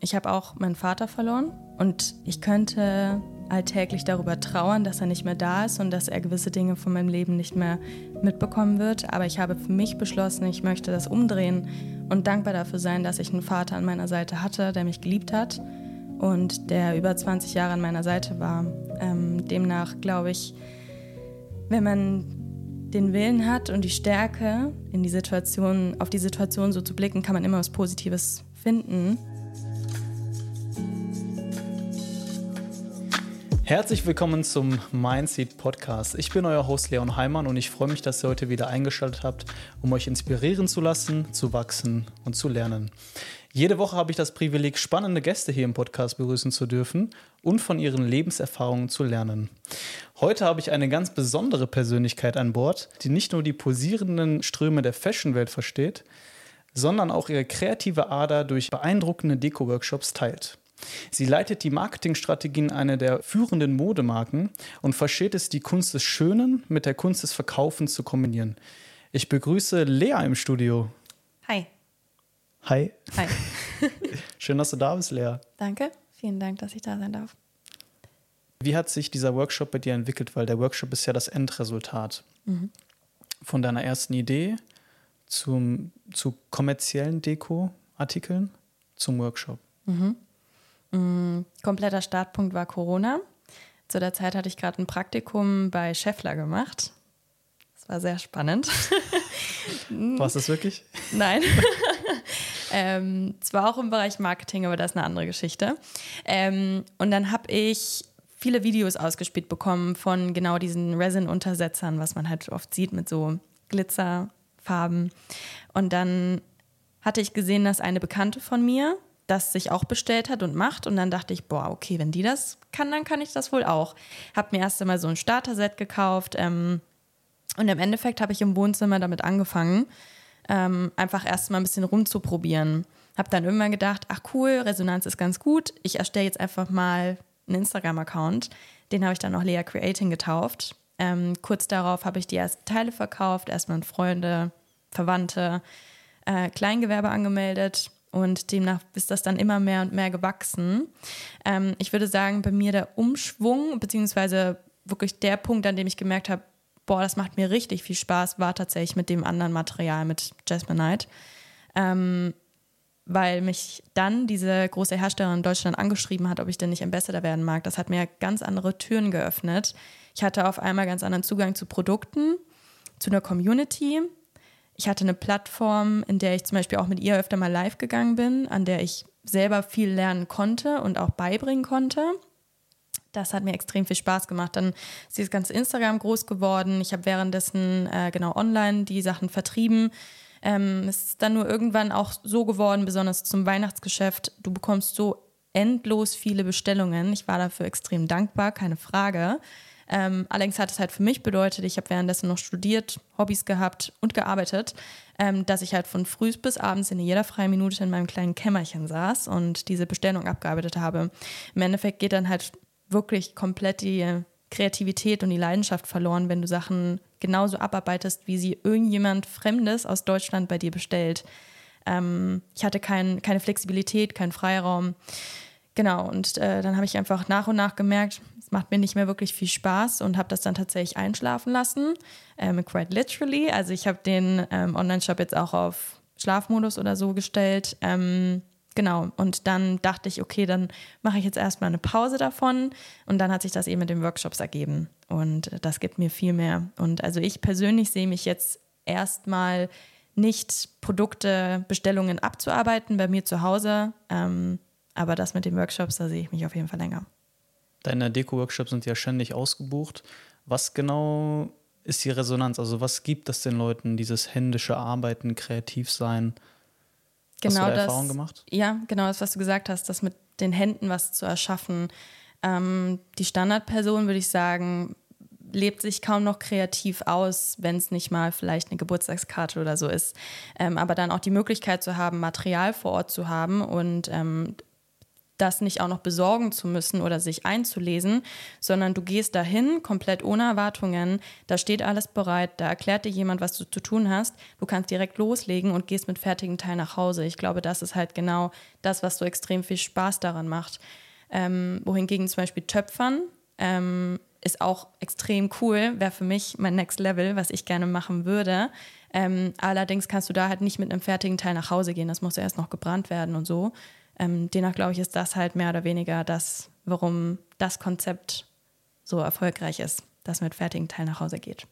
Ich habe auch meinen Vater verloren und ich könnte alltäglich darüber trauern, dass er nicht mehr da ist und dass er gewisse Dinge von meinem Leben nicht mehr mitbekommen wird. Aber ich habe für mich beschlossen, ich möchte das umdrehen und dankbar dafür sein, dass ich einen Vater an meiner Seite hatte, der mich geliebt hat und der über 20 Jahre an meiner Seite war. Ähm, demnach glaube ich, wenn man den Willen hat und die Stärke, in die Situation, auf die Situation so zu blicken, kann man immer was Positives finden. Herzlich willkommen zum Mindseed Podcast. Ich bin euer Host Leon Heimann und ich freue mich, dass ihr heute wieder eingeschaltet habt, um euch inspirieren zu lassen, zu wachsen und zu lernen. Jede Woche habe ich das Privileg, spannende Gäste hier im Podcast begrüßen zu dürfen und von ihren Lebenserfahrungen zu lernen. Heute habe ich eine ganz besondere Persönlichkeit an Bord, die nicht nur die posierenden Ströme der Fashionwelt versteht, sondern auch ihre kreative Ader durch beeindruckende Deko-Workshops teilt. Sie leitet die Marketingstrategien einer der führenden Modemarken und versteht es, die Kunst des Schönen mit der Kunst des Verkaufens zu kombinieren. Ich begrüße Lea im Studio. Hi. Hi. Hi. Schön, dass du da bist, Lea. Danke. Vielen Dank, dass ich da sein darf. Wie hat sich dieser Workshop bei dir entwickelt? Weil der Workshop ist ja das Endresultat mhm. von deiner ersten Idee zum, zu kommerziellen Deko-Artikeln zum Workshop. Mhm. Mm, kompletter Startpunkt war Corona. Zu der Zeit hatte ich gerade ein Praktikum bei Scheffler gemacht. Das war sehr spannend. War es das wirklich? Nein. ähm, zwar auch im Bereich Marketing, aber das ist eine andere Geschichte. Ähm, und dann habe ich viele Videos ausgespielt bekommen von genau diesen Resin-Untersetzern, was man halt oft sieht mit so Glitzerfarben. Und dann hatte ich gesehen, dass eine Bekannte von mir das sich auch bestellt hat und macht. Und dann dachte ich, boah, okay, wenn die das kann, dann kann ich das wohl auch. Hab mir erst einmal so ein Starter-Set gekauft. Ähm, und im Endeffekt habe ich im Wohnzimmer damit angefangen, ähm, einfach erst mal ein bisschen rumzuprobieren. Hab dann irgendwann gedacht, ach cool, Resonanz ist ganz gut. Ich erstelle jetzt einfach mal einen Instagram-Account. Den habe ich dann auch Lea Creating getauft. Ähm, kurz darauf habe ich die ersten Teile verkauft, erstmal an Freunde, Verwandte, äh, Kleingewerbe angemeldet und demnach ist das dann immer mehr und mehr gewachsen. Ähm, ich würde sagen, bei mir der Umschwung, beziehungsweise wirklich der Punkt, an dem ich gemerkt habe, boah, das macht mir richtig viel Spaß, war tatsächlich mit dem anderen Material, mit Jasmine Night. Ähm, weil mich dann diese große Herstellerin in Deutschland angeschrieben hat, ob ich denn nicht Ambassador werden mag. Das hat mir ganz andere Türen geöffnet. Ich hatte auf einmal ganz anderen Zugang zu Produkten, zu einer Community ich hatte eine Plattform, in der ich zum Beispiel auch mit ihr öfter mal live gegangen bin, an der ich selber viel lernen konnte und auch beibringen konnte. Das hat mir extrem viel Spaß gemacht. Dann ist dieses ganze Instagram groß geworden. Ich habe währenddessen äh, genau online die Sachen vertrieben. Ähm, es ist dann nur irgendwann auch so geworden, besonders zum Weihnachtsgeschäft. Du bekommst so endlos viele Bestellungen. Ich war dafür extrem dankbar, keine Frage. Ähm, allerdings hat es halt für mich bedeutet, ich habe währenddessen noch studiert, Hobbys gehabt und gearbeitet, ähm, dass ich halt von früh bis abends in jeder freien Minute in meinem kleinen Kämmerchen saß und diese Bestellung abgearbeitet habe. Im Endeffekt geht dann halt wirklich komplett die Kreativität und die Leidenschaft verloren, wenn du Sachen genauso abarbeitest, wie sie irgendjemand Fremdes aus Deutschland bei dir bestellt. Ähm, ich hatte kein, keine Flexibilität, keinen Freiraum. Genau, und äh, dann habe ich einfach nach und nach gemerkt, es macht mir nicht mehr wirklich viel Spaß und habe das dann tatsächlich einschlafen lassen. Ähm, quite literally. Also ich habe den ähm, Online-Shop jetzt auch auf Schlafmodus oder so gestellt. Ähm, genau. Und dann dachte ich, okay, dann mache ich jetzt erstmal eine Pause davon. Und dann hat sich das eben mit den Workshops ergeben. Und das gibt mir viel mehr. Und also ich persönlich sehe mich jetzt erstmal nicht Produkte, Bestellungen abzuarbeiten bei mir zu Hause. Ähm, aber das mit den Workshops, da sehe ich mich auf jeden Fall länger. Deine Deko-Workshops sind ja ständig ausgebucht. Was genau ist die Resonanz? Also was gibt es den Leuten, dieses händische Arbeiten, kreativ sein? Genau hast du da das, Erfahrung gemacht? Ja, genau das, was du gesagt hast, das mit den Händen was zu erschaffen. Ähm, die Standardperson, würde ich sagen, lebt sich kaum noch kreativ aus, wenn es nicht mal vielleicht eine Geburtstagskarte oder so ist. Ähm, aber dann auch die Möglichkeit zu haben, Material vor Ort zu haben und ähm, das nicht auch noch besorgen zu müssen oder sich einzulesen, sondern du gehst dahin komplett ohne Erwartungen, da steht alles bereit, da erklärt dir jemand, was du zu tun hast, du kannst direkt loslegen und gehst mit fertigen Teil nach Hause. Ich glaube, das ist halt genau das, was so extrem viel Spaß daran macht. Ähm, wohingegen zum Beispiel Töpfern ähm, ist auch extrem cool, wäre für mich mein Next Level, was ich gerne machen würde. Ähm, allerdings kannst du da halt nicht mit einem fertigen Teil nach Hause gehen, das muss ja erst noch gebrannt werden und so. Ähm, demnach glaube ich, ist das halt mehr oder weniger das, warum das Konzept so erfolgreich ist, dass mit fertigen Teil nach Hause geht.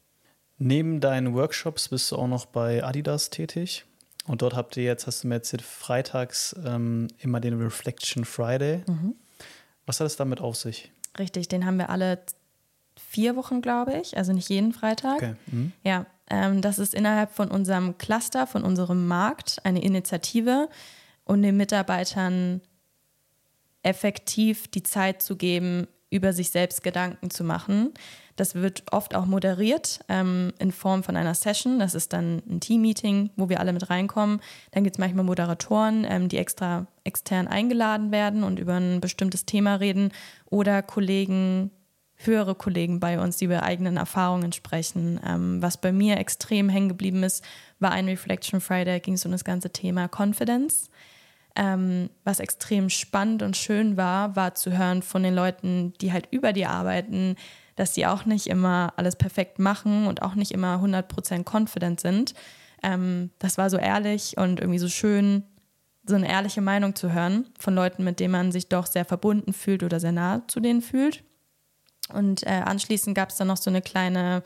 Neben deinen Workshops bist du auch noch bei Adidas tätig. Und dort habt ihr jetzt, hast du mir erzählt, freitags ähm, immer den Reflection Friday. Mhm. Was hat es damit auf sich? Richtig, den haben wir alle vier Wochen, glaube ich, also nicht jeden Freitag. Okay. Mhm. Ja, ähm, das ist innerhalb von unserem Cluster, von unserem Markt eine Initiative, und den Mitarbeitern effektiv die Zeit zu geben, über sich selbst Gedanken zu machen. Das wird oft auch moderiert ähm, in Form von einer Session. Das ist dann ein Team-Meeting, wo wir alle mit reinkommen. Dann gibt es manchmal Moderatoren, ähm, die extra extern eingeladen werden und über ein bestimmtes Thema reden oder Kollegen, höhere Kollegen bei uns, die über eigenen Erfahrungen sprechen. Ähm, was bei mir extrem hängen geblieben ist, war ein Reflection Friday, ging es um das ganze Thema Confidence. Ähm, was extrem spannend und schön war, war zu hören von den Leuten, die halt über dir arbeiten, dass die auch nicht immer alles perfekt machen und auch nicht immer 100% confident sind. Ähm, das war so ehrlich und irgendwie so schön, so eine ehrliche Meinung zu hören von Leuten, mit denen man sich doch sehr verbunden fühlt oder sehr nah zu denen fühlt. Und äh, anschließend gab es dann noch so eine kleine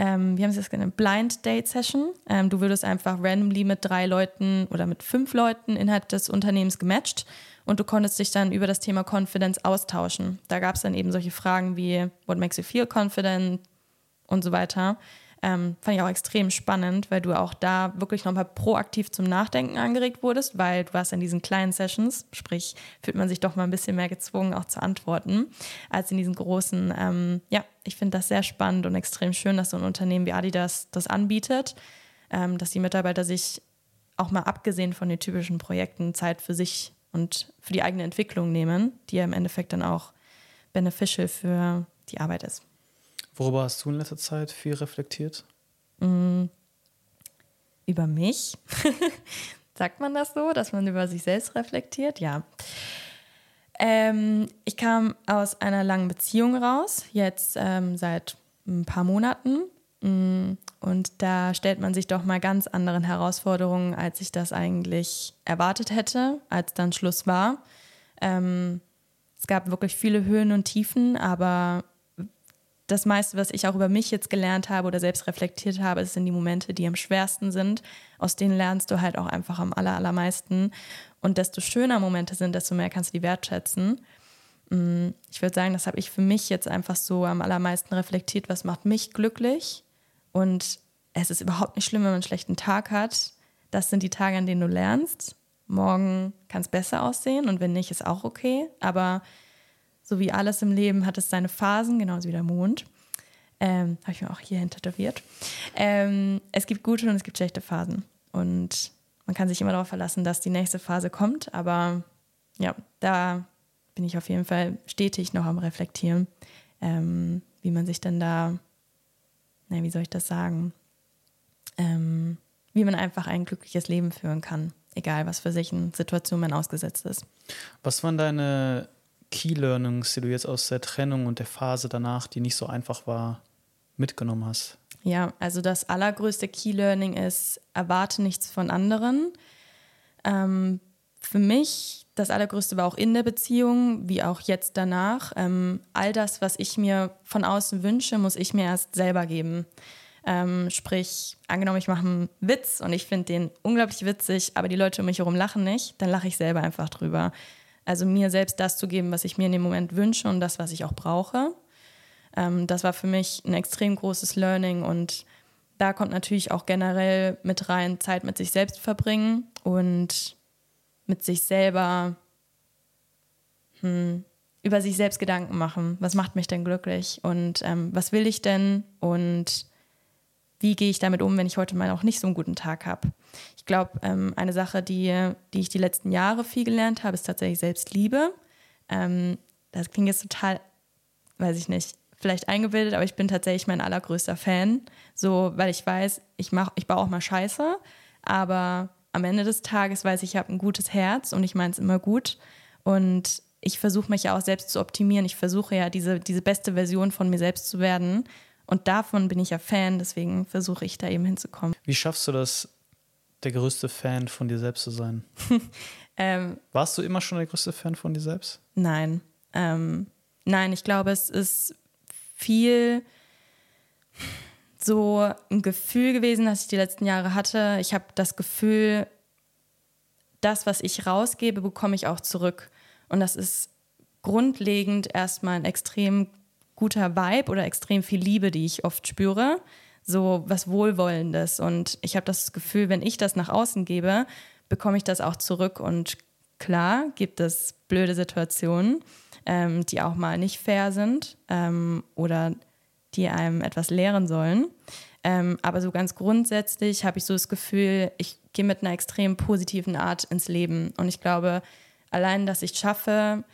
ähm, wie haben sie das genannt, Blind Date Session. Ähm, du würdest einfach randomly mit drei Leuten oder mit fünf Leuten innerhalb des Unternehmens gematcht und du konntest dich dann über das Thema Confidence austauschen. Da gab es dann eben solche Fragen wie What makes you feel confident und so weiter. Ähm, fand ich auch extrem spannend, weil du auch da wirklich nochmal proaktiv zum Nachdenken angeregt wurdest, weil du warst in diesen kleinen Sessions, sprich, fühlt man sich doch mal ein bisschen mehr gezwungen, auch zu antworten, als in diesen großen. Ähm, ja, ich finde das sehr spannend und extrem schön, dass so ein Unternehmen wie Adidas das anbietet, ähm, dass die Mitarbeiter sich auch mal abgesehen von den typischen Projekten Zeit für sich und für die eigene Entwicklung nehmen, die ja im Endeffekt dann auch beneficial für die Arbeit ist. Worüber hast du in letzter Zeit viel reflektiert? Mm, über mich. Sagt man das so, dass man über sich selbst reflektiert? Ja. Ähm, ich kam aus einer langen Beziehung raus, jetzt ähm, seit ein paar Monaten. Mm, und da stellt man sich doch mal ganz anderen Herausforderungen, als ich das eigentlich erwartet hätte, als dann Schluss war. Ähm, es gab wirklich viele Höhen und Tiefen, aber das meiste, was ich auch über mich jetzt gelernt habe oder selbst reflektiert habe, sind die Momente, die am schwersten sind. Aus denen lernst du halt auch einfach am aller, allermeisten. Und desto schöner Momente sind, desto mehr kannst du die wertschätzen. Mm, ich würde sagen, das habe ich für mich jetzt einfach so am allermeisten reflektiert, was macht mich glücklich. Und es ist überhaupt nicht schlimm, wenn man einen schlechten Tag hat. Das sind die Tage, an denen du lernst. Morgen kann es besser aussehen und wenn nicht, ist auch okay. Aber so wie alles im Leben hat es seine Phasen, genauso wie der Mond. Ähm, Habe ich mir auch hierhin tätowiert. Ähm, es gibt gute und es gibt schlechte Phasen. Und man kann sich immer darauf verlassen, dass die nächste Phase kommt. Aber ja, da bin ich auf jeden Fall stetig noch am Reflektieren, ähm, wie man sich denn da, na, wie soll ich das sagen, ähm, wie man einfach ein glückliches Leben führen kann, egal was für sich in Situationen man ausgesetzt ist. Was waren deine Key Learnings, die du jetzt aus der Trennung und der Phase danach, die nicht so einfach war, mitgenommen hast? Ja, also das allergrößte Key Learning ist, erwarte nichts von anderen. Ähm, für mich, das allergrößte war auch in der Beziehung, wie auch jetzt danach. Ähm, all das, was ich mir von außen wünsche, muss ich mir erst selber geben. Ähm, sprich, angenommen, ich mache einen Witz und ich finde den unglaublich witzig, aber die Leute um mich herum lachen nicht, dann lache ich selber einfach drüber. Also mir selbst das zu geben, was ich mir in dem Moment wünsche und das, was ich auch brauche. Ähm, das war für mich ein extrem großes Learning und da kommt natürlich auch generell mit rein Zeit mit sich selbst verbringen und mit sich selber hm, über sich selbst Gedanken machen. Was macht mich denn glücklich und ähm, was will ich denn und wie gehe ich damit um, wenn ich heute mal auch nicht so einen guten Tag habe. Ich glaube, ähm, eine Sache, die, die ich die letzten Jahre viel gelernt habe, ist tatsächlich Selbstliebe. Ähm, das klingt jetzt total, weiß ich nicht, vielleicht eingebildet, aber ich bin tatsächlich mein allergrößter Fan. So, weil ich weiß, ich mach, ich baue auch mal Scheiße, aber am Ende des Tages weiß ich, ich habe ein gutes Herz und ich meine es immer gut. Und ich versuche mich ja auch selbst zu optimieren. Ich versuche ja, diese, diese beste Version von mir selbst zu werden. Und davon bin ich ja Fan, deswegen versuche ich da eben hinzukommen. Wie schaffst du das, der größte Fan von dir selbst zu sein? ähm, Warst du immer schon der größte Fan von dir selbst? Nein. Ähm, nein, ich glaube, es ist viel so ein Gefühl gewesen, das ich die letzten Jahre hatte. Ich habe das Gefühl, das, was ich rausgebe, bekomme ich auch zurück. Und das ist grundlegend erstmal ein extrem guter Vibe oder extrem viel Liebe, die ich oft spüre. So was Wohlwollendes. Und ich habe das Gefühl, wenn ich das nach außen gebe, bekomme ich das auch zurück. Und klar gibt es blöde Situationen, ähm, die auch mal nicht fair sind ähm, oder die einem etwas lehren sollen. Ähm, aber so ganz grundsätzlich habe ich so das Gefühl, ich gehe mit einer extrem positiven Art ins Leben. Und ich glaube, allein, dass ich schaffe,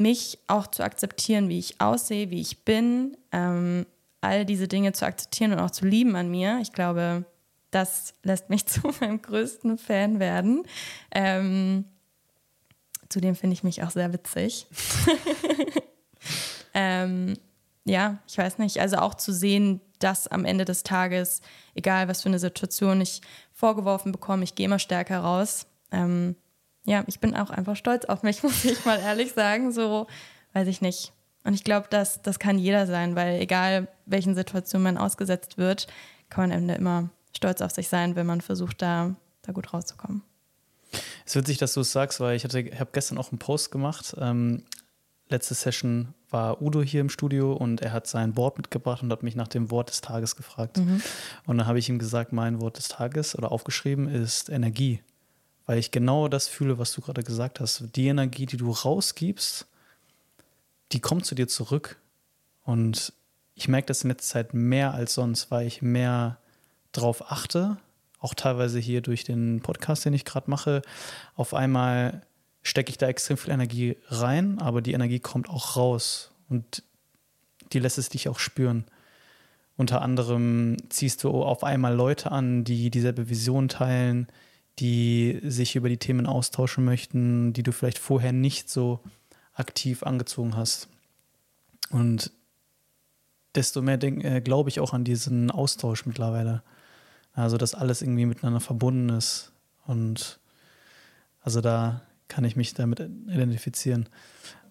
mich auch zu akzeptieren, wie ich aussehe, wie ich bin, ähm, all diese Dinge zu akzeptieren und auch zu lieben an mir. Ich glaube, das lässt mich zu meinem größten Fan werden. Ähm, zudem finde ich mich auch sehr witzig. ähm, ja, ich weiß nicht. Also auch zu sehen, dass am Ende des Tages, egal was für eine Situation ich vorgeworfen bekomme, ich gehe immer stärker raus. Ähm, ja, ich bin auch einfach stolz auf mich, muss ich mal ehrlich sagen. So, weiß ich nicht. Und ich glaube, das, das kann jeder sein, weil egal welchen Situationen man ausgesetzt wird, kann man am Ende immer stolz auf sich sein, wenn man versucht, da, da gut rauszukommen. Es ist witzig, dass du es sagst, weil ich, ich habe gestern auch einen Post gemacht. Ähm, letzte Session war Udo hier im Studio und er hat sein Board mitgebracht und hat mich nach dem Wort des Tages gefragt. Mhm. Und dann habe ich ihm gesagt, mein Wort des Tages oder aufgeschrieben ist Energie weil ich genau das fühle, was du gerade gesagt hast. Die Energie, die du rausgibst, die kommt zu dir zurück. Und ich merke das in letzter Zeit mehr als sonst, weil ich mehr drauf achte, auch teilweise hier durch den Podcast, den ich gerade mache. Auf einmal stecke ich da extrem viel Energie rein, aber die Energie kommt auch raus und die lässt es dich auch spüren. Unter anderem ziehst du auf einmal Leute an, die dieselbe Vision teilen, die sich über die Themen austauschen möchten, die du vielleicht vorher nicht so aktiv angezogen hast. Und desto mehr äh, glaube ich auch an diesen Austausch mittlerweile. Also, dass alles irgendwie miteinander verbunden ist. Und also da kann ich mich damit identifizieren.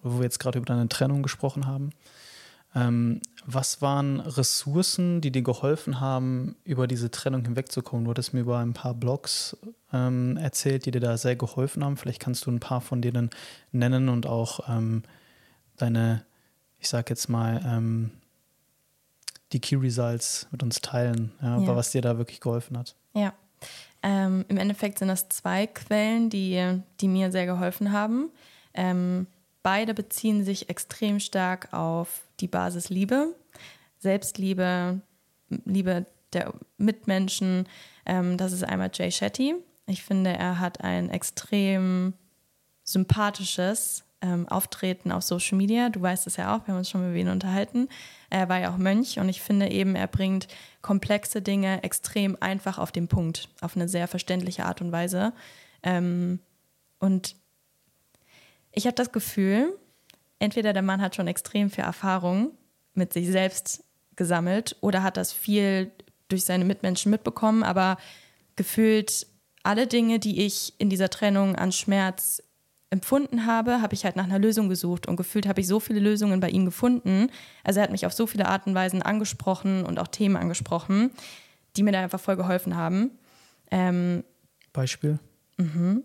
Wo wir jetzt gerade über deine Trennung gesprochen haben. Ähm, was waren Ressourcen, die dir geholfen haben, über diese Trennung hinwegzukommen? Du hattest mir über ein paar Blogs ähm, erzählt, die dir da sehr geholfen haben. Vielleicht kannst du ein paar von denen nennen und auch ähm, deine, ich sag jetzt mal, ähm, die Key Results mit uns teilen, ja, ja. was dir da wirklich geholfen hat. Ja. Ähm, Im Endeffekt sind das zwei Quellen, die, die mir sehr geholfen haben. Ähm, beide beziehen sich extrem stark auf die Basis Liebe, Selbstliebe, Liebe der Mitmenschen. Ähm, das ist einmal Jay Shetty. Ich finde, er hat ein extrem sympathisches ähm, Auftreten auf Social Media. Du weißt es ja auch, wir haben uns schon mit ihm unterhalten. Er war ja auch Mönch und ich finde eben, er bringt komplexe Dinge extrem einfach auf den Punkt, auf eine sehr verständliche Art und Weise. Ähm, und ich habe das Gefühl, entweder der Mann hat schon extrem viel Erfahrung mit sich selbst gesammelt oder hat das viel durch seine Mitmenschen mitbekommen, aber gefühlt alle Dinge, die ich in dieser Trennung an Schmerz empfunden habe, habe ich halt nach einer Lösung gesucht und gefühlt habe ich so viele Lösungen bei ihm gefunden. Also er hat mich auf so viele Arten und Weisen angesprochen und auch Themen angesprochen, die mir da einfach voll geholfen haben. Ähm, Beispiel? Mhm.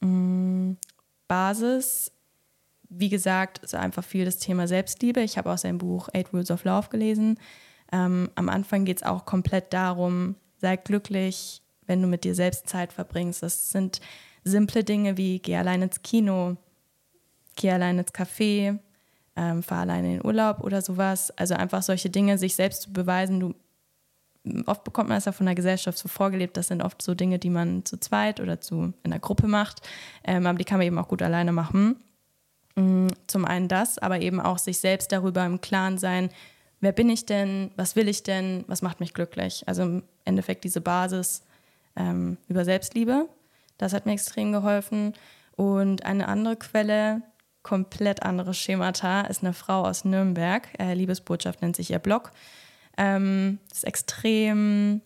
Mhm. Basis, wie gesagt, ist einfach viel das Thema Selbstliebe. Ich habe auch sein Buch Eight Rules of Love gelesen. Ähm, am Anfang geht es auch komplett darum, sei glücklich, wenn du mit dir selbst Zeit verbringst. Das sind simple Dinge wie geh allein ins Kino, geh allein ins Café, ähm, fahr allein in den Urlaub oder sowas. Also einfach solche Dinge, sich selbst zu beweisen, du oft bekommt man das ja von der Gesellschaft so vorgelebt. Das sind oft so Dinge, die man zu zweit oder zu in der Gruppe macht. Ähm, aber die kann man eben auch gut alleine machen. Mm, zum einen das, aber eben auch sich selbst darüber im Klaren sein, wer bin ich denn, was will ich denn, was macht mich glücklich. Also im Endeffekt diese Basis ähm, über Selbstliebe. Das hat mir extrem geholfen. Und eine andere Quelle, komplett anderes Schemata, ist eine Frau aus Nürnberg. Äh, Liebesbotschaft nennt sich ihr Blog. Ähm, ist extrem,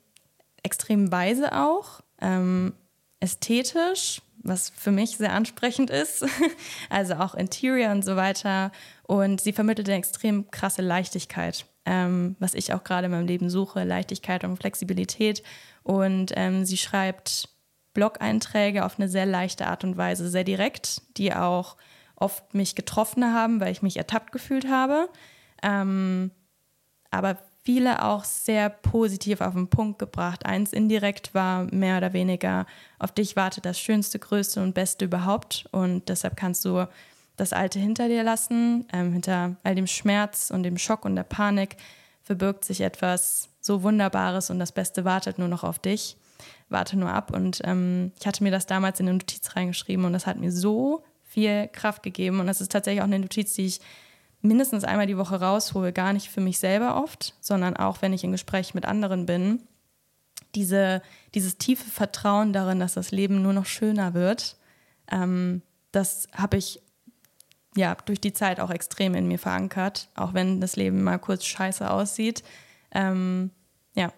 extrem weise auch, ähm, ästhetisch, was für mich sehr ansprechend ist. also auch Interior und so weiter. Und sie vermittelt eine extrem krasse Leichtigkeit, ähm, was ich auch gerade in meinem Leben suche: Leichtigkeit und Flexibilität. Und ähm, sie schreibt Blog-Einträge auf eine sehr leichte Art und Weise, sehr direkt, die auch oft mich getroffen haben, weil ich mich ertappt gefühlt habe. Ähm, aber viele auch sehr positiv auf den Punkt gebracht. Eins indirekt war mehr oder weniger, auf dich wartet das Schönste, Größte und Beste überhaupt. Und deshalb kannst du das Alte hinter dir lassen. Ähm, hinter all dem Schmerz und dem Schock und der Panik verbirgt sich etwas so Wunderbares und das Beste wartet nur noch auf dich. Warte nur ab. Und ähm, ich hatte mir das damals in eine Notiz reingeschrieben und das hat mir so viel Kraft gegeben. Und das ist tatsächlich auch eine Notiz, die ich mindestens einmal die Woche raushole, gar nicht für mich selber oft, sondern auch wenn ich in Gespräch mit anderen bin. Diese, dieses tiefe Vertrauen darin, dass das Leben nur noch schöner wird, ähm, das habe ich ja durch die Zeit auch extrem in mir verankert, auch wenn das Leben mal kurz scheiße aussieht. Ähm, ja,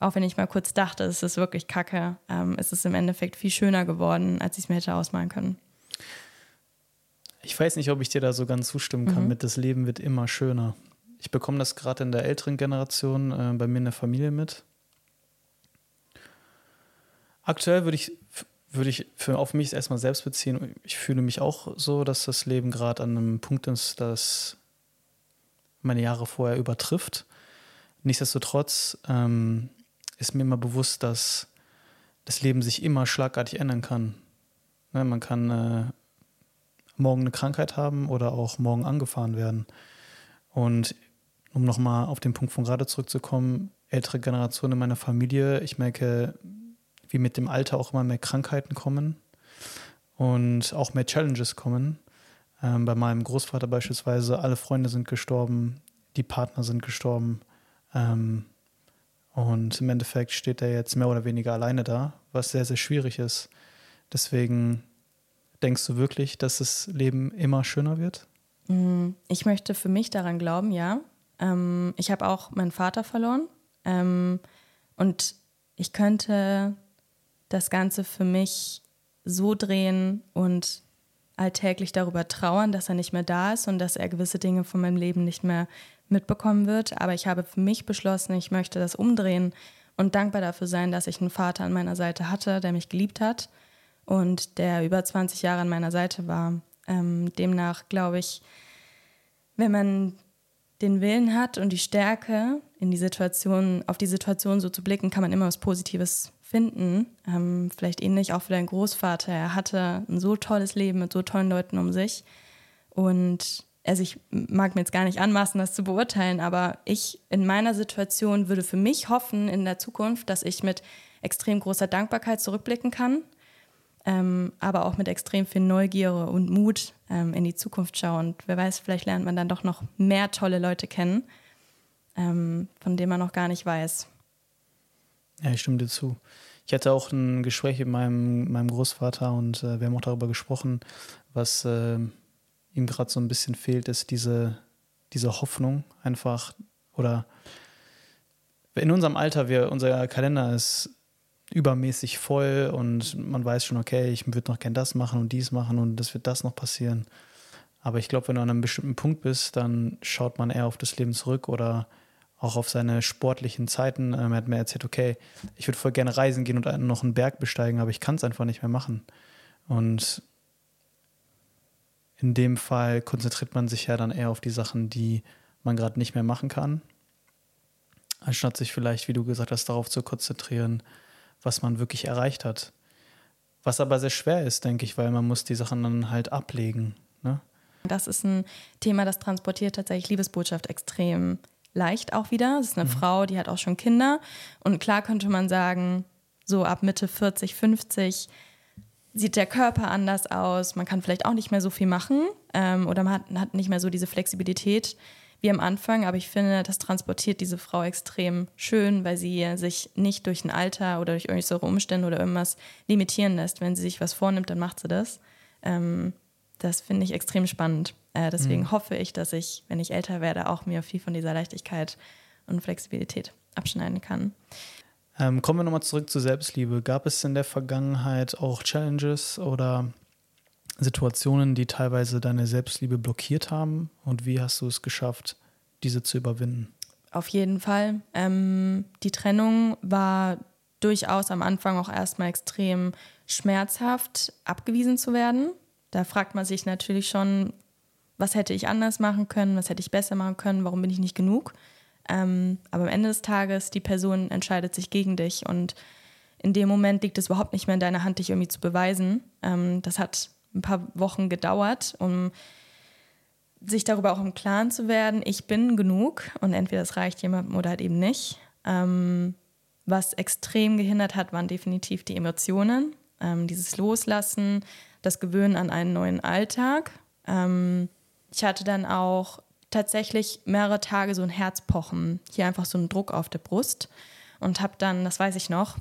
auch wenn ich mal kurz dachte, es ist wirklich kacke, ähm, ist es im Endeffekt viel schöner geworden, als ich es mir hätte ausmalen können. Ich weiß nicht, ob ich dir da so ganz zustimmen kann mhm. mit, das Leben wird immer schöner. Ich bekomme das gerade in der älteren Generation äh, bei mir in der Familie mit. Aktuell würde ich, würde ich für, auf mich erstmal selbst beziehen. Ich fühle mich auch so, dass das Leben gerade an einem Punkt ist, das meine Jahre vorher übertrifft. Nichtsdestotrotz ähm, ist mir immer bewusst, dass das Leben sich immer schlagartig ändern kann. Ne, man kann äh, morgen eine Krankheit haben oder auch morgen angefahren werden. Und um nochmal auf den Punkt von gerade zurückzukommen, ältere Generationen in meiner Familie, ich merke, wie mit dem Alter auch immer mehr Krankheiten kommen und auch mehr Challenges kommen. Ähm, bei meinem Großvater beispielsweise, alle Freunde sind gestorben, die Partner sind gestorben. Ähm, und im Endeffekt steht er jetzt mehr oder weniger alleine da, was sehr, sehr schwierig ist. Deswegen Denkst du wirklich, dass das Leben immer schöner wird? Mm, ich möchte für mich daran glauben, ja. Ähm, ich habe auch meinen Vater verloren. Ähm, und ich könnte das Ganze für mich so drehen und alltäglich darüber trauern, dass er nicht mehr da ist und dass er gewisse Dinge von meinem Leben nicht mehr mitbekommen wird. Aber ich habe für mich beschlossen, ich möchte das umdrehen und dankbar dafür sein, dass ich einen Vater an meiner Seite hatte, der mich geliebt hat und der über 20 Jahre an meiner Seite war. Ähm, demnach glaube ich, wenn man den Willen hat und die Stärke, in die Situation, auf die Situation so zu blicken, kann man immer was Positives finden. Ähm, vielleicht ähnlich auch für deinen Großvater. Er hatte ein so tolles Leben mit so tollen Leuten um sich. Und also ich mag mir jetzt gar nicht anmaßen, das zu beurteilen, aber ich in meiner Situation würde für mich hoffen in der Zukunft, dass ich mit extrem großer Dankbarkeit zurückblicken kann ähm, aber auch mit extrem viel Neugier und Mut ähm, in die Zukunft schauen. Und wer weiß, vielleicht lernt man dann doch noch mehr tolle Leute kennen, ähm, von denen man noch gar nicht weiß. Ja, ich stimme dir zu. Ich hatte auch ein Gespräch mit meinem, meinem Großvater und äh, wir haben auch darüber gesprochen, was äh, ihm gerade so ein bisschen fehlt, ist diese, diese Hoffnung einfach oder in unserem Alter, wir, unser Kalender ist übermäßig voll und man weiß schon, okay, ich würde noch gern das machen und dies machen und das wird das noch passieren. Aber ich glaube, wenn du an einem bestimmten Punkt bist, dann schaut man eher auf das Leben zurück oder auch auf seine sportlichen Zeiten. Ähm, er hat mir erzählt, okay, ich würde voll gerne reisen gehen und noch einen Berg besteigen, aber ich kann es einfach nicht mehr machen. Und in dem Fall konzentriert man sich ja dann eher auf die Sachen, die man gerade nicht mehr machen kann, anstatt sich vielleicht, wie du gesagt hast, darauf zu konzentrieren, was man wirklich erreicht hat. Was aber sehr schwer ist, denke ich, weil man muss die Sachen dann halt ablegen. Ne? Das ist ein Thema, das transportiert tatsächlich Liebesbotschaft extrem leicht auch wieder. Es ist eine mhm. Frau, die hat auch schon Kinder. Und klar könnte man sagen, so ab Mitte 40, 50 sieht der Körper anders aus. Man kann vielleicht auch nicht mehr so viel machen ähm, oder man hat, hat nicht mehr so diese Flexibilität wie am Anfang. Aber ich finde, das transportiert diese Frau extrem schön, weil sie sich nicht durch ein Alter oder durch irgendwelche Umstände oder irgendwas limitieren lässt. Wenn sie sich was vornimmt, dann macht sie das. Ähm, das finde ich extrem spannend. Äh, deswegen mhm. hoffe ich, dass ich, wenn ich älter werde, auch mir viel von dieser Leichtigkeit und Flexibilität abschneiden kann. Ähm, kommen wir nochmal zurück zur Selbstliebe. Gab es in der Vergangenheit auch Challenges oder Situationen, die teilweise deine Selbstliebe blockiert haben? Und wie hast du es geschafft, diese zu überwinden? Auf jeden Fall. Ähm, die Trennung war durchaus am Anfang auch erstmal extrem schmerzhaft, abgewiesen zu werden. Da fragt man sich natürlich schon, was hätte ich anders machen können, was hätte ich besser machen können, warum bin ich nicht genug. Ähm, aber am Ende des Tages, die Person entscheidet sich gegen dich und in dem Moment liegt es überhaupt nicht mehr in deiner Hand, dich irgendwie zu beweisen. Ähm, das hat ein paar Wochen gedauert, um sich darüber auch im Klaren zu werden, ich bin genug und entweder es reicht jemandem oder halt eben nicht. Ähm, was extrem gehindert hat, waren definitiv die Emotionen, ähm, dieses Loslassen, das Gewöhnen an einen neuen Alltag. Ähm, ich hatte dann auch tatsächlich mehrere Tage so ein Herzpochen, hier einfach so einen Druck auf der Brust und habe dann, das weiß ich noch,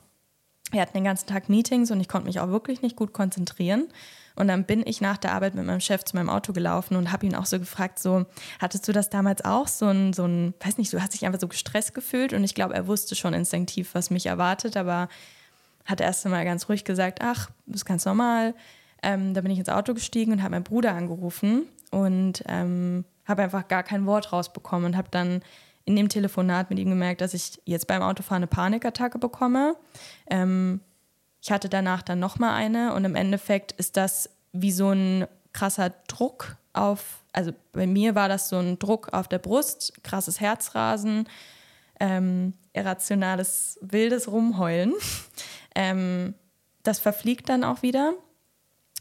wir hatten den ganzen Tag Meetings und ich konnte mich auch wirklich nicht gut konzentrieren. Und dann bin ich nach der Arbeit mit meinem Chef zu meinem Auto gelaufen und habe ihn auch so gefragt, so, hattest du das damals auch, so ein, so ein, weiß nicht, du hast dich einfach so gestresst gefühlt und ich glaube, er wusste schon instinktiv, was mich erwartet, aber hat erst einmal ganz ruhig gesagt, ach, das ist ganz normal. Ähm, da bin ich ins Auto gestiegen und habe meinen Bruder angerufen und ähm, habe einfach gar kein Wort rausbekommen und habe dann in dem Telefonat mit ihm gemerkt, dass ich jetzt beim Autofahren eine Panikattacke bekomme. Ähm, ich hatte danach dann nochmal eine und im Endeffekt ist das wie so ein krasser Druck auf, also bei mir war das so ein Druck auf der Brust, krasses Herzrasen, ähm, irrationales, wildes Rumheulen. ähm, das verfliegt dann auch wieder.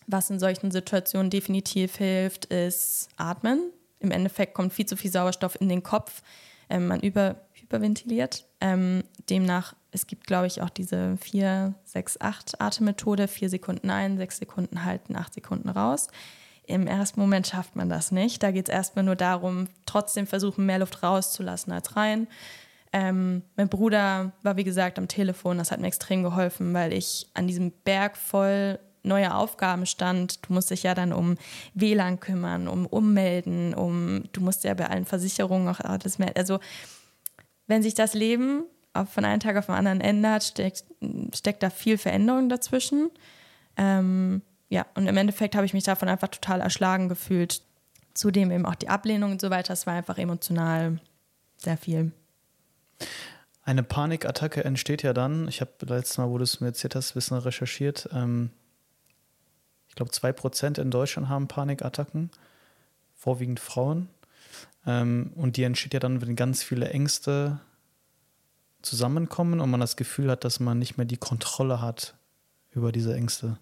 Was in solchen Situationen definitiv hilft, ist Atmen. Im Endeffekt kommt viel zu viel Sauerstoff in den Kopf. Ähm, man über, hyperventiliert. Ähm, demnach, es gibt, glaube ich, auch diese 4, 6, 8 Atemmethode. 4 Sekunden ein, 6 Sekunden halten, 8 Sekunden raus. Im ersten Moment schafft man das nicht. Da geht es erstmal nur darum, trotzdem versuchen, mehr Luft rauszulassen als rein. Ähm, mein Bruder war, wie gesagt, am Telefon. Das hat mir extrem geholfen, weil ich an diesem Berg voll neue Aufgaben stand. Du musst dich ja dann um WLAN kümmern, um Ummelden, um du musst ja bei allen Versicherungen auch alles mehr. Also wenn sich das Leben von einem Tag auf den anderen ändert, steckt, steckt da viel Veränderung dazwischen. Ähm, ja, und im Endeffekt habe ich mich davon einfach total erschlagen gefühlt. Zudem eben auch die Ablehnung und so weiter. Es war einfach emotional sehr viel. Eine Panikattacke entsteht ja dann, ich habe letztes Mal, wo du es mir erzählt hast, ein recherchiert, ähm, ich glaube, 2% in Deutschland haben Panikattacken, vorwiegend Frauen. Ähm, und die entsteht ja dann, wenn ganz viele Ängste zusammenkommen und man das Gefühl hat, dass man nicht mehr die Kontrolle hat über diese Ängste.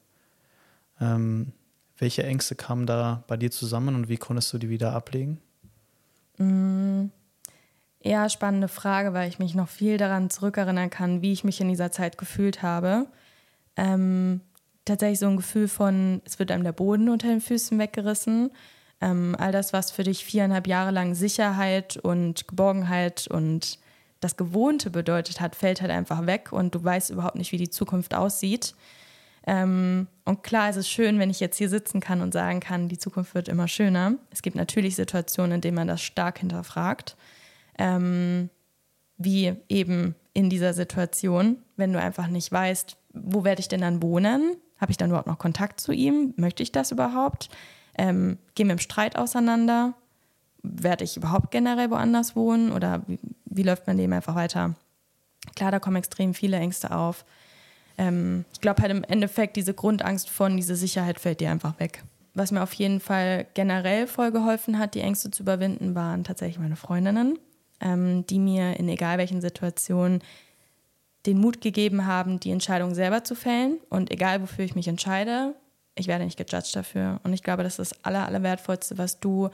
Ähm, welche Ängste kamen da bei dir zusammen und wie konntest du die wieder ablegen? Mm, ja, spannende Frage, weil ich mich noch viel daran zurückerinnern kann, wie ich mich in dieser Zeit gefühlt habe. Ähm, tatsächlich so ein Gefühl von, es wird einem der Boden unter den Füßen weggerissen. Ähm, all das, was für dich viereinhalb Jahre lang Sicherheit und Geborgenheit und das Gewohnte bedeutet hat, fällt halt einfach weg und du weißt überhaupt nicht, wie die Zukunft aussieht. Ähm, und klar ist es schön, wenn ich jetzt hier sitzen kann und sagen kann, die Zukunft wird immer schöner. Es gibt natürlich Situationen, in denen man das stark hinterfragt. Ähm, wie eben in dieser Situation, wenn du einfach nicht weißt, wo werde ich denn dann wohnen? Habe ich dann überhaupt noch Kontakt zu ihm? Möchte ich das überhaupt? Ähm, gehen wir im Streit auseinander? Werde ich überhaupt generell woanders wohnen? Oder wie, wie läuft mein Leben einfach weiter? Klar, da kommen extrem viele Ängste auf. Ähm, ich glaube halt im Endeffekt, diese Grundangst von, diese Sicherheit fällt dir einfach weg. Was mir auf jeden Fall generell voll geholfen hat, die Ängste zu überwinden, waren tatsächlich meine Freundinnen, ähm, die mir in egal welchen Situationen den Mut gegeben haben, die Entscheidung selber zu fällen. Und egal, wofür ich mich entscheide, ich werde nicht gejudged dafür. Und ich glaube, das ist das Aller, Allerwertvollste, was du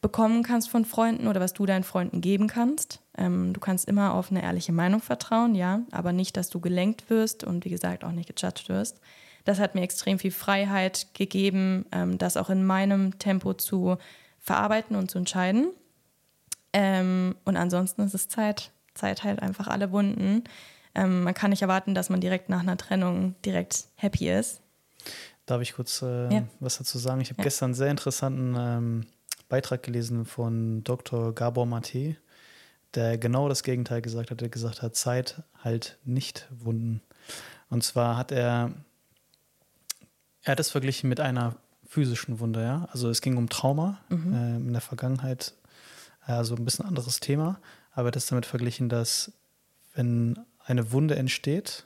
bekommen kannst von Freunden oder was du deinen Freunden geben kannst. Ähm, du kannst immer auf eine ehrliche Meinung vertrauen, ja, aber nicht, dass du gelenkt wirst und wie gesagt auch nicht gejudged wirst. Das hat mir extrem viel Freiheit gegeben, ähm, das auch in meinem Tempo zu verarbeiten und zu entscheiden. Ähm, und ansonsten ist es Zeit. Zeit halt einfach alle Wunden. Ähm, man kann nicht erwarten, dass man direkt nach einer Trennung direkt happy ist. Darf ich kurz äh, ja. was dazu sagen? Ich habe ja. gestern einen sehr interessanten ähm, Beitrag gelesen von Dr. Gabor Mate, der genau das Gegenteil gesagt hat. Er gesagt hat, Zeit halt nicht Wunden. Und zwar hat er, er hat es verglichen mit einer physischen Wunde, ja. Also es ging um Trauma mhm. äh, in der Vergangenheit, also ein bisschen anderes Thema, aber er es damit verglichen, dass wenn eine Wunde entsteht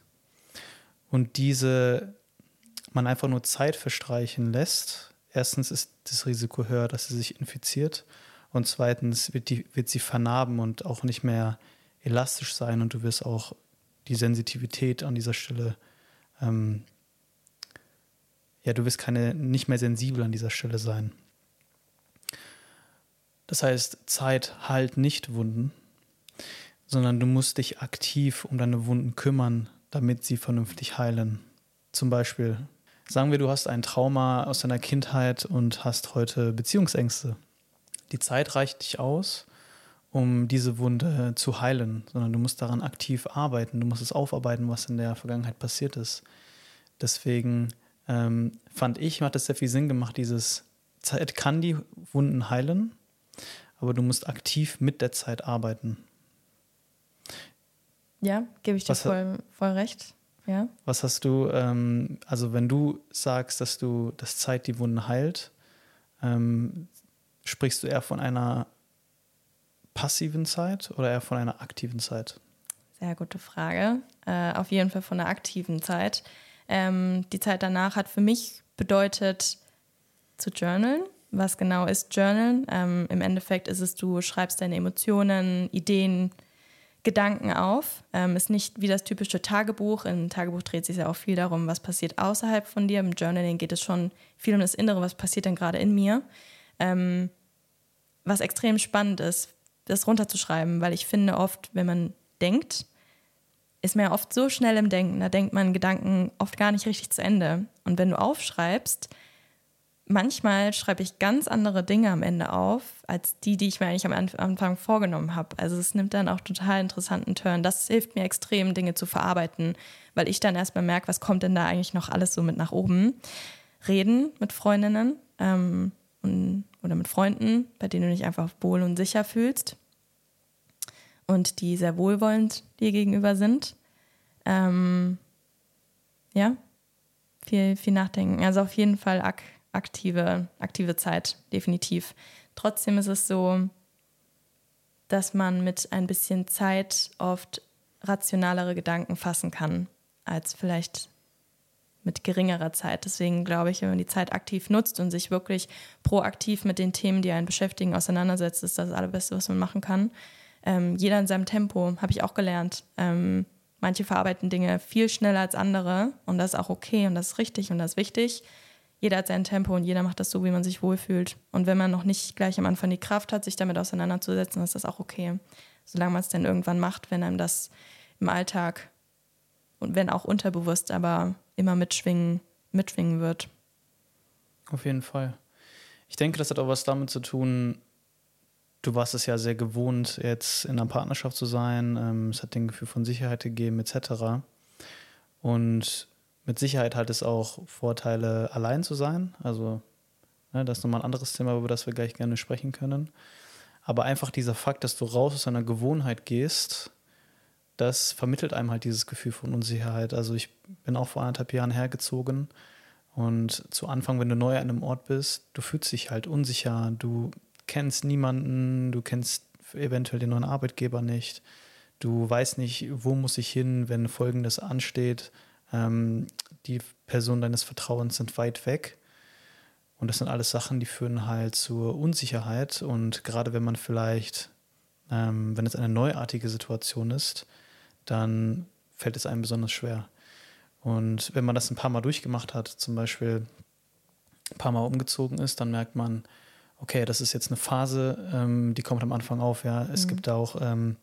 und diese man einfach nur Zeit verstreichen lässt, erstens ist das Risiko höher, dass sie sich infiziert und zweitens wird, die, wird sie vernarben und auch nicht mehr elastisch sein und du wirst auch die Sensitivität an dieser Stelle, ähm, ja, du wirst keine, nicht mehr sensibel an dieser Stelle sein. Das heißt, Zeit heilt nicht Wunden, sondern du musst dich aktiv um deine Wunden kümmern, damit sie vernünftig heilen. Zum Beispiel Sagen wir, du hast ein Trauma aus deiner Kindheit und hast heute Beziehungsängste. Die Zeit reicht nicht aus, um diese Wunde zu heilen, sondern du musst daran aktiv arbeiten. Du musst es aufarbeiten, was in der Vergangenheit passiert ist. Deswegen ähm, fand ich, hat es sehr viel Sinn gemacht, dieses Zeit kann die Wunden heilen, aber du musst aktiv mit der Zeit arbeiten. Ja, gebe ich dir voll, voll recht. Ja. Was hast du, ähm, also wenn du sagst, dass du, dass Zeit die Wunden heilt, ähm, sprichst du eher von einer passiven Zeit oder eher von einer aktiven Zeit? Sehr gute Frage. Äh, auf jeden Fall von einer aktiven Zeit. Ähm, die Zeit danach hat für mich bedeutet, zu journalen. Was genau ist Journalen? Ähm, Im Endeffekt ist es, du schreibst deine Emotionen, Ideen, Gedanken auf. Ähm, ist nicht wie das typische Tagebuch. Im Tagebuch dreht sich ja auch viel darum, was passiert außerhalb von dir. Im Journaling geht es schon viel um das Innere, was passiert denn gerade in mir. Ähm, was extrem spannend ist, das runterzuschreiben, weil ich finde oft, wenn man denkt, ist man ja oft so schnell im Denken, da denkt man Gedanken oft gar nicht richtig zu Ende. Und wenn du aufschreibst, manchmal schreibe ich ganz andere Dinge am Ende auf, als die, die ich mir eigentlich am Anfang vorgenommen habe. Also es nimmt dann auch total interessanten Turn. Das hilft mir extrem, Dinge zu verarbeiten, weil ich dann erstmal merke, was kommt denn da eigentlich noch alles so mit nach oben. Reden mit Freundinnen ähm, und, oder mit Freunden, bei denen du dich einfach wohl und sicher fühlst und die sehr wohlwollend dir gegenüber sind. Ähm, ja, viel, viel nachdenken. Also auf jeden Fall ak aktive, aktive Zeit, definitiv. Trotzdem ist es so, dass man mit ein bisschen Zeit oft rationalere Gedanken fassen kann, als vielleicht mit geringerer Zeit. Deswegen glaube ich, wenn man die Zeit aktiv nutzt und sich wirklich proaktiv mit den Themen, die einen beschäftigen, auseinandersetzt, ist das Allerbeste, was man machen kann. Ähm, jeder in seinem Tempo, habe ich auch gelernt. Ähm, manche verarbeiten Dinge viel schneller als andere und das ist auch okay und das ist richtig und das ist wichtig jeder hat sein Tempo und jeder macht das so, wie man sich wohlfühlt. Und wenn man noch nicht gleich am Anfang die Kraft hat, sich damit auseinanderzusetzen, ist das auch okay. Solange man es dann irgendwann macht, wenn einem das im Alltag und wenn auch unterbewusst, aber immer mitschwingen, mitschwingen wird. Auf jeden Fall. Ich denke, das hat auch was damit zu tun, du warst es ja sehr gewohnt, jetzt in einer Partnerschaft zu sein. Ähm, es hat den Gefühl von Sicherheit gegeben, etc. Und mit Sicherheit hat es auch Vorteile, allein zu sein. Also, ne, das ist nochmal ein anderes Thema, über das wir gleich gerne sprechen können. Aber einfach dieser Fakt, dass du raus aus deiner Gewohnheit gehst, das vermittelt einem halt dieses Gefühl von Unsicherheit. Also, ich bin auch vor anderthalb Jahren hergezogen und zu Anfang, wenn du neu an einem Ort bist, du fühlst dich halt unsicher. Du kennst niemanden, du kennst eventuell den neuen Arbeitgeber nicht. Du weißt nicht, wo muss ich hin, wenn Folgendes ansteht ähm, die Personen deines Vertrauens sind weit weg. Und das sind alles Sachen, die führen halt zur Unsicherheit. Und gerade wenn man vielleicht, ähm, wenn es eine neuartige Situation ist, dann fällt es einem besonders schwer. Und wenn man das ein paar Mal durchgemacht hat, zum Beispiel ein paar Mal umgezogen ist, dann merkt man, okay, das ist jetzt eine Phase, ähm, die kommt am Anfang auf, ja. Es mhm. gibt auch, ähm,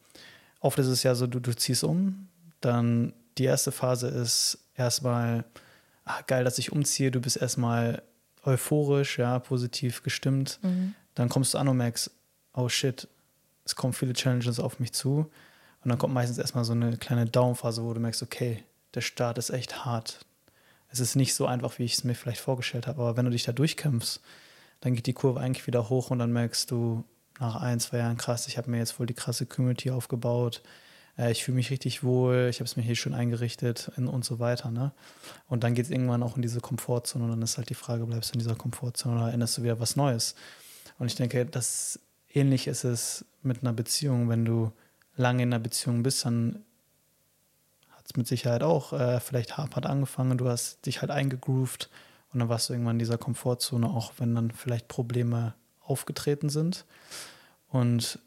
oft ist es ja so, du, du ziehst um, dann die erste Phase ist erstmal, ach, geil, dass ich umziehe, du bist erstmal euphorisch, ja, positiv gestimmt. Mhm. Dann kommst du an und merkst, oh shit, es kommen viele Challenges auf mich zu. Und dann kommt meistens erstmal so eine kleine Downphase, wo du merkst, okay, der Start ist echt hart. Es ist nicht so einfach, wie ich es mir vielleicht vorgestellt habe, aber wenn du dich da durchkämpfst, dann geht die Kurve eigentlich wieder hoch und dann merkst du nach ein, zwei Jahren, krass, ich habe mir jetzt wohl die krasse Community aufgebaut, äh, ich fühle mich richtig wohl, ich habe es mir hier schon eingerichtet und so weiter. Ne? Und dann geht es irgendwann auch in diese Komfortzone und dann ist halt die Frage, bleibst du in dieser Komfortzone oder änderst du wieder was Neues? Und ich denke, das ähnlich ist es mit einer Beziehung, wenn du lange in einer Beziehung bist, dann hat es mit Sicherheit auch äh, vielleicht hapert angefangen, du hast dich halt eingegroovt und dann warst du irgendwann in dieser Komfortzone, auch wenn dann vielleicht Probleme aufgetreten sind. Und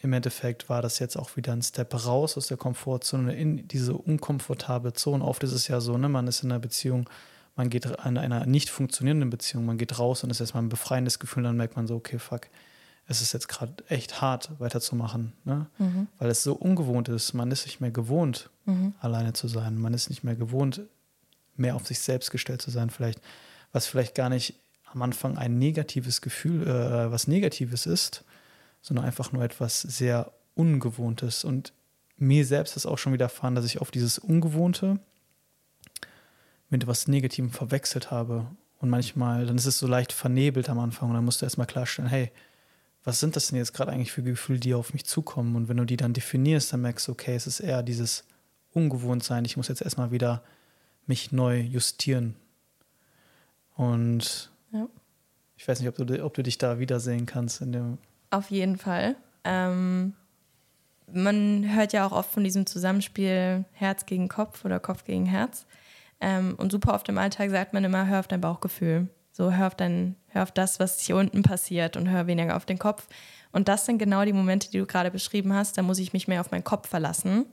im Endeffekt war das jetzt auch wieder ein Step raus aus der Komfortzone in diese unkomfortable Zone. Oft ist es ja so, ne, man ist in einer Beziehung, man geht in einer nicht funktionierenden Beziehung, man geht raus und es ist erstmal ein befreiendes Gefühl, dann merkt man so, okay, fuck, es ist jetzt gerade echt hart weiterzumachen, ne? Mhm. weil es so ungewohnt ist. Man ist nicht mehr gewohnt, mhm. alleine zu sein. Man ist nicht mehr gewohnt, mehr auf sich selbst gestellt zu sein, vielleicht, was vielleicht gar nicht am Anfang ein negatives Gefühl, äh, was Negatives ist, sondern einfach nur etwas sehr Ungewohntes. Und mir selbst ist auch schon widerfahren, dass ich auf dieses Ungewohnte mit etwas Negativem verwechselt habe. Und manchmal, dann ist es so leicht vernebelt am Anfang und dann musst du erstmal klarstellen, hey, was sind das denn jetzt gerade eigentlich für Gefühle, die auf mich zukommen? Und wenn du die dann definierst, dann merkst du, okay, es ist eher dieses Ungewohntsein. Ich muss jetzt erstmal wieder mich neu justieren. Und ja. ich weiß nicht, ob du, ob du dich da wiedersehen kannst in dem. Auf jeden Fall. Ähm, man hört ja auch oft von diesem Zusammenspiel Herz gegen Kopf oder Kopf gegen Herz. Ähm, und super oft im Alltag sagt man immer, hör auf dein Bauchgefühl. So hör auf, dein, hör auf das, was hier unten passiert und hör weniger auf den Kopf. Und das sind genau die Momente, die du gerade beschrieben hast. Da muss ich mich mehr auf meinen Kopf verlassen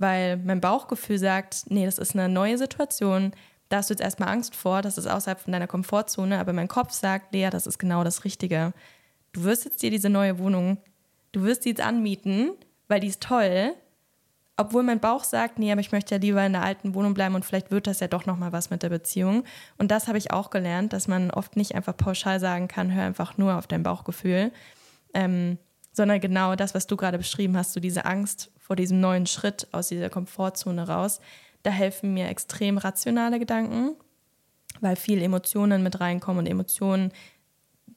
weil mein Bauchgefühl sagt, nee, das ist eine neue Situation, da hast du jetzt erstmal Angst vor, das ist außerhalb von deiner Komfortzone, aber mein Kopf sagt, Lea, das ist genau das Richtige. Du wirst jetzt dir diese neue Wohnung, du wirst die jetzt anmieten, weil die ist toll, obwohl mein Bauch sagt, nee, aber ich möchte ja lieber in der alten Wohnung bleiben und vielleicht wird das ja doch nochmal was mit der Beziehung. Und das habe ich auch gelernt, dass man oft nicht einfach pauschal sagen kann, hör einfach nur auf dein Bauchgefühl, ähm, sondern genau das, was du gerade beschrieben hast, so diese Angst vor diesem neuen Schritt aus dieser Komfortzone raus. Da helfen mir extrem rationale Gedanken, weil viel Emotionen mit reinkommen und Emotionen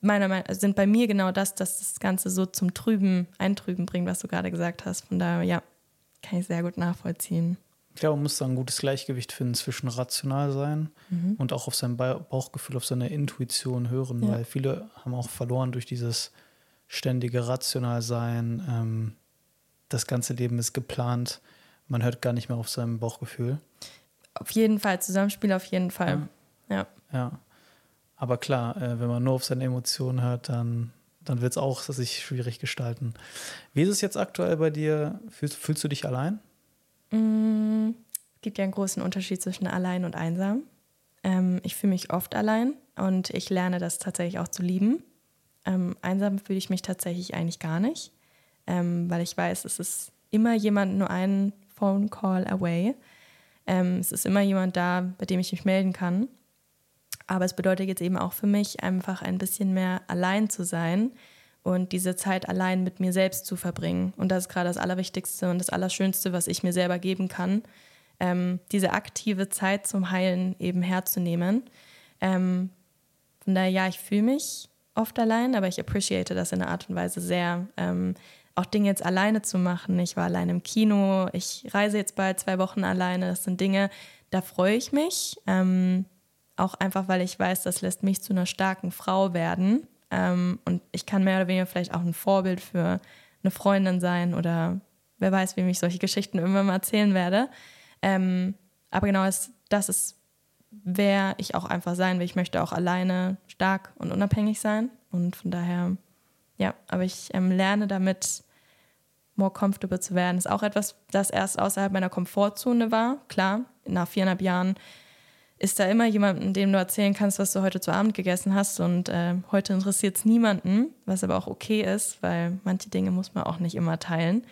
meiner Meinung nach sind bei mir genau das, dass das Ganze so zum Trüben, Eintrüben bringt, was du gerade gesagt hast. Von daher, ja, kann ich sehr gut nachvollziehen. Ich glaube, man muss da ein gutes Gleichgewicht finden zwischen rational sein mhm. und auch auf sein Bauchgefühl, auf seine Intuition hören, ja. weil viele haben auch verloren durch dieses ständige rational sein. Ähm, das ganze Leben ist geplant. Man hört gar nicht mehr auf seinem Bauchgefühl. Auf jeden Fall, Zusammenspiel auf jeden Fall. Ja. Ja. ja. Aber klar, äh, wenn man nur auf seine Emotionen hört, dann, dann wird es auch sich schwierig gestalten. Wie ist es jetzt aktuell bei dir? Fühlst, fühlst du dich allein? Mm, es gibt ja einen großen Unterschied zwischen allein und einsam. Ähm, ich fühle mich oft allein und ich lerne das tatsächlich auch zu lieben. Ähm, einsam fühle ich mich tatsächlich eigentlich gar nicht ähm, weil ich weiß, es ist immer jemand nur einen Phone Call away. Ähm, es ist immer jemand da, bei dem ich mich melden kann. Aber es bedeutet jetzt eben auch für mich, einfach ein bisschen mehr allein zu sein und diese Zeit allein mit mir selbst zu verbringen. Und das ist gerade das Allerwichtigste und das Allerschönste, was ich mir selber geben kann, ähm, diese aktive Zeit zum Heilen eben herzunehmen. Ähm, von daher, ja, ich fühle mich oft allein, aber ich appreciate das in einer Art und Weise sehr, ähm, auch Dinge jetzt alleine zu machen. Ich war alleine im Kino, ich reise jetzt bald zwei Wochen alleine. Das sind Dinge, da freue ich mich. Ähm, auch einfach, weil ich weiß, das lässt mich zu einer starken Frau werden. Ähm, und ich kann mehr oder weniger vielleicht auch ein Vorbild für eine Freundin sein oder wer weiß, wem ich solche Geschichten irgendwann mal erzählen werde. Ähm, aber genau das, das ist, wer ich auch einfach sein will. Ich möchte auch alleine stark und unabhängig sein. Und von daher ja, aber ich ähm, lerne damit, more comfortable zu werden. Ist auch etwas, das erst außerhalb meiner Komfortzone war. Klar, nach viereinhalb Jahren ist da immer jemand, dem du erzählen kannst, was du heute zu Abend gegessen hast. Und äh, heute interessiert es niemanden, was aber auch okay ist, weil manche Dinge muss man auch nicht immer teilen.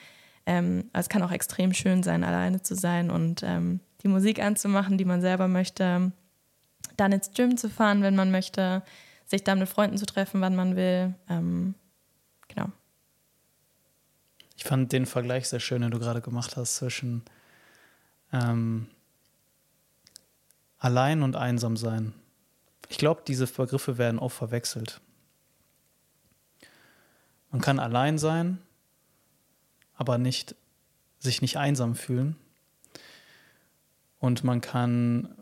Ähm, also es kann auch extrem schön sein, alleine zu sein und ähm, die Musik anzumachen, die man selber möchte, dann ins Gym zu fahren, wenn man möchte, sich dann mit Freunden zu treffen, wann man will. Ähm, genau. Ich fand den Vergleich sehr schön, den du gerade gemacht hast zwischen ähm, allein und einsam sein. Ich glaube, diese Begriffe werden oft verwechselt. Man kann allein sein, aber nicht, sich nicht einsam fühlen. Und man kann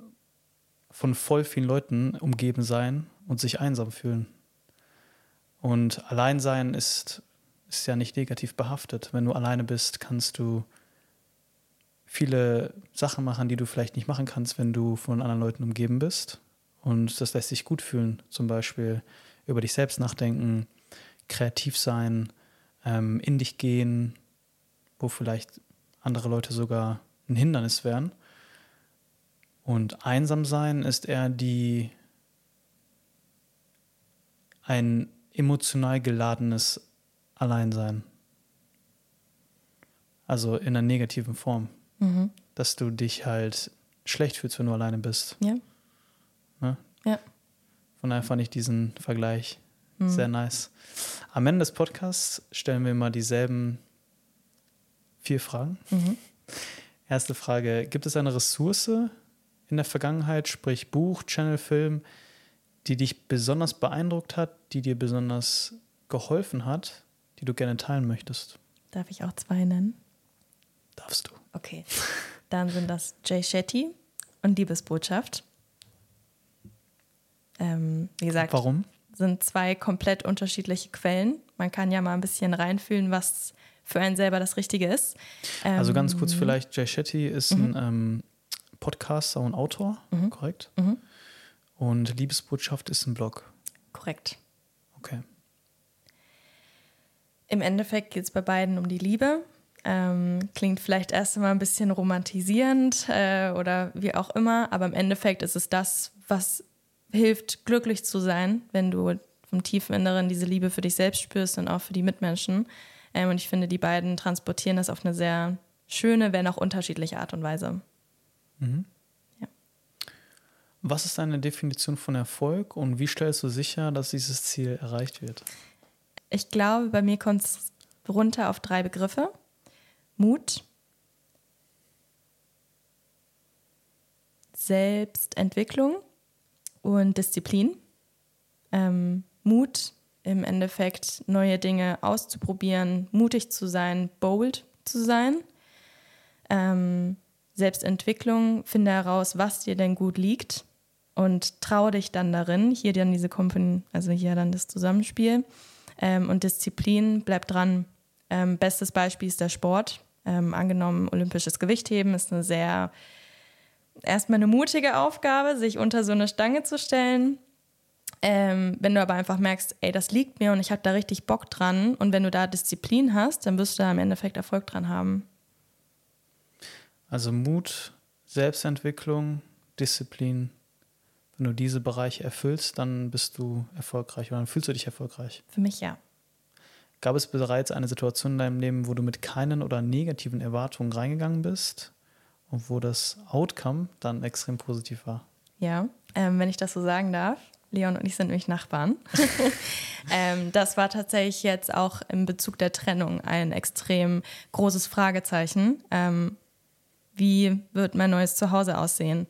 von voll vielen Leuten umgeben sein und sich einsam fühlen. Und allein sein ist, ist ja nicht negativ behaftet. Wenn du alleine bist, kannst du viele Sachen machen, die du vielleicht nicht machen kannst, wenn du von anderen Leuten umgeben bist. Und das lässt sich gut fühlen. Zum Beispiel über dich selbst nachdenken, kreativ sein, ähm, in dich gehen, wo vielleicht andere Leute sogar ein Hindernis wären. Und einsam sein ist eher die ein emotional geladenes Alleinsein. Also in einer negativen Form. Mhm. Dass du dich halt schlecht fühlst, wenn du alleine bist. Ja. Ne? Ja. Von daher fand ich diesen Vergleich mhm. sehr nice. Am Ende des Podcasts stellen wir mal dieselben vier Fragen. Mhm. Erste Frage: Gibt es eine Ressource in der Vergangenheit, sprich Buch, Channel, Film, die dich besonders beeindruckt hat, die dir besonders geholfen hat, die du gerne teilen möchtest? Darf ich auch zwei nennen? Darfst du. Okay. Dann sind das Jay Shetty und Liebesbotschaft. Ähm, wie gesagt, warum? Sind zwei komplett unterschiedliche Quellen. Man kann ja mal ein bisschen reinfühlen, was für einen selber das Richtige ist. Ähm, also ganz kurz ähm, vielleicht, Jay Shetty ist mhm. ein ähm, Podcaster und Autor, mhm. korrekt? Mhm. Und Liebesbotschaft ist ein Blog. Korrekt. Okay. Im Endeffekt geht es bei beiden um die Liebe. Ähm, klingt vielleicht erst einmal ein bisschen romantisierend äh, oder wie auch immer, aber im Endeffekt ist es das, was hilft, glücklich zu sein, wenn du vom tiefen Inneren diese Liebe für dich selbst spürst und auch für die Mitmenschen. Ähm, und ich finde, die beiden transportieren das auf eine sehr schöne, wenn auch unterschiedliche Art und Weise. Mhm. Ja. Was ist deine Definition von Erfolg und wie stellst du sicher, dass dieses Ziel erreicht wird? Ich glaube, bei mir kommt es runter auf drei Begriffe. Mut, Selbstentwicklung und Disziplin. Ähm, Mut im Endeffekt, neue Dinge auszuprobieren, mutig zu sein, bold zu sein. Ähm, Selbstentwicklung, finde heraus, was dir denn gut liegt und traue dich dann darin. Hier dann diese Company, also hier dann das Zusammenspiel. Ähm, und Disziplin, bleib dran. Ähm, bestes Beispiel ist der Sport. Ähm, angenommen, olympisches Gewichtheben ist eine sehr, erstmal eine mutige Aufgabe, sich unter so eine Stange zu stellen. Ähm, wenn du aber einfach merkst, ey, das liegt mir und ich habe da richtig Bock dran und wenn du da Disziplin hast, dann wirst du da im Endeffekt Erfolg dran haben. Also Mut, Selbstentwicklung, Disziplin. Wenn du diese Bereiche erfüllst, dann bist du erfolgreich oder dann fühlst du dich erfolgreich. Für mich ja. Gab es bereits eine Situation in deinem Leben, wo du mit keinen oder negativen Erwartungen reingegangen bist und wo das Outcome dann extrem positiv war? Ja, ähm, wenn ich das so sagen darf. Leon und ich sind nämlich Nachbarn. ähm, das war tatsächlich jetzt auch in Bezug der Trennung ein extrem großes Fragezeichen. Ähm, wie wird mein neues Zuhause aussehen?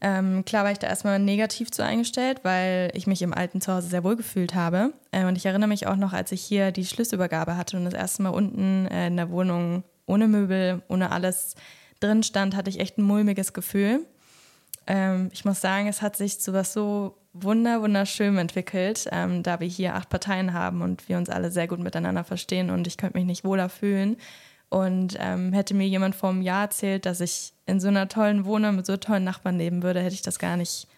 Ähm, klar war ich da erstmal negativ zu eingestellt, weil ich mich im alten Zuhause sehr wohl gefühlt habe. Äh, und ich erinnere mich auch noch, als ich hier die Schlüsselübergabe hatte und das erste Mal unten äh, in der Wohnung ohne Möbel, ohne alles drin stand, hatte ich echt ein mulmiges Gefühl. Ähm, ich muss sagen, es hat sich zu was so wunder, wunderschön entwickelt, ähm, da wir hier acht Parteien haben und wir uns alle sehr gut miteinander verstehen und ich könnte mich nicht wohler fühlen. Und ähm, hätte mir jemand vor einem Jahr erzählt, dass ich in so einer tollen Wohnung mit so tollen Nachbarn leben würde, hätte ich das gar nicht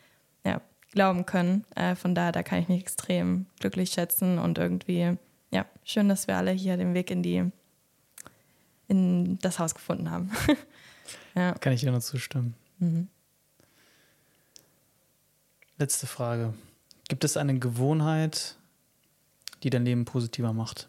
ja, glauben können. Äh, von daher, da kann ich mich extrem glücklich schätzen und irgendwie, ja, schön, dass wir alle hier den Weg in die, in das Haus gefunden haben. ja. Kann ich dir nur zustimmen. Mhm. Letzte Frage. Gibt es eine Gewohnheit, die dein Leben positiver macht?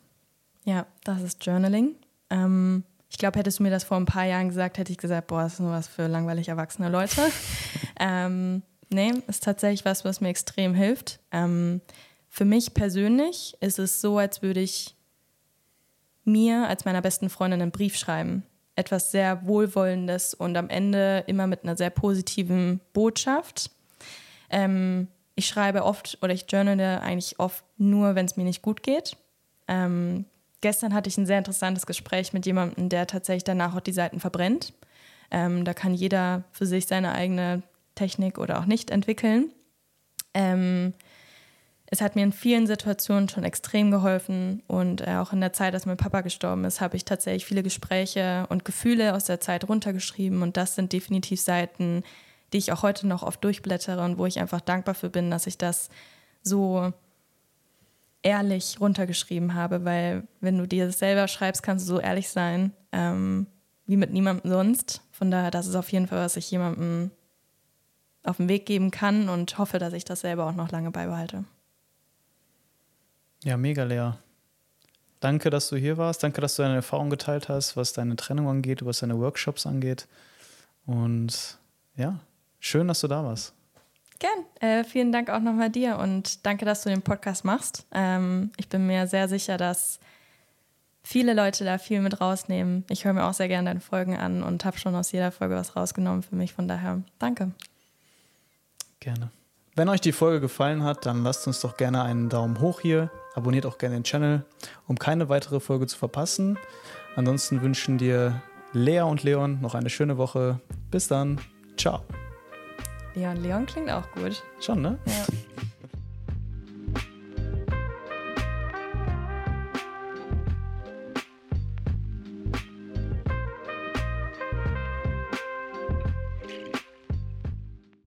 Ja, das ist Journaling. Ähm, ich glaube, hättest du mir das vor ein paar Jahren gesagt, hätte ich gesagt, boah, das ist nur was für langweilig erwachsene Leute. ähm, nee, ist tatsächlich was, was mir extrem hilft. Ähm, für mich persönlich ist es so, als würde ich mir als meiner besten Freundin einen Brief schreiben. Etwas sehr Wohlwollendes und am Ende immer mit einer sehr positiven Botschaft. Ähm, ich schreibe oft oder ich journale eigentlich oft nur, wenn es mir nicht gut geht. Ähm, gestern hatte ich ein sehr interessantes Gespräch mit jemandem, der tatsächlich danach auch die Seiten verbrennt. Ähm, da kann jeder für sich seine eigene Technik oder auch nicht entwickeln. Ähm, es hat mir in vielen Situationen schon extrem geholfen und äh, auch in der Zeit, als mein Papa gestorben ist, habe ich tatsächlich viele Gespräche und Gefühle aus der Zeit runtergeschrieben und das sind definitiv Seiten, die ich auch heute noch oft durchblättere und wo ich einfach dankbar für bin, dass ich das so ehrlich runtergeschrieben habe, weil wenn du dir das selber schreibst, kannst du so ehrlich sein ähm, wie mit niemandem sonst. Von daher, das ist auf jeden Fall, was ich jemandem auf den Weg geben kann und hoffe, dass ich das selber auch noch lange beibehalte. Ja, mega leer. Danke, dass du hier warst. Danke, dass du deine Erfahrung geteilt hast, was deine Trennung angeht, was deine Workshops angeht. Und ja, schön, dass du da warst. Gern. Äh, vielen Dank auch nochmal dir und danke, dass du den Podcast machst. Ähm, ich bin mir sehr sicher, dass viele Leute da viel mit rausnehmen. Ich höre mir auch sehr gerne deine Folgen an und habe schon aus jeder Folge was rausgenommen für mich. Von daher, danke. Gerne. Wenn euch die Folge gefallen hat, dann lasst uns doch gerne einen Daumen hoch hier. Abonniert auch gerne den Channel, um keine weitere Folge zu verpassen. Ansonsten wünschen dir Lea und Leon noch eine schöne Woche. Bis dann. Ciao. Leon, Leon klingt auch gut. Schon, ne? Ja.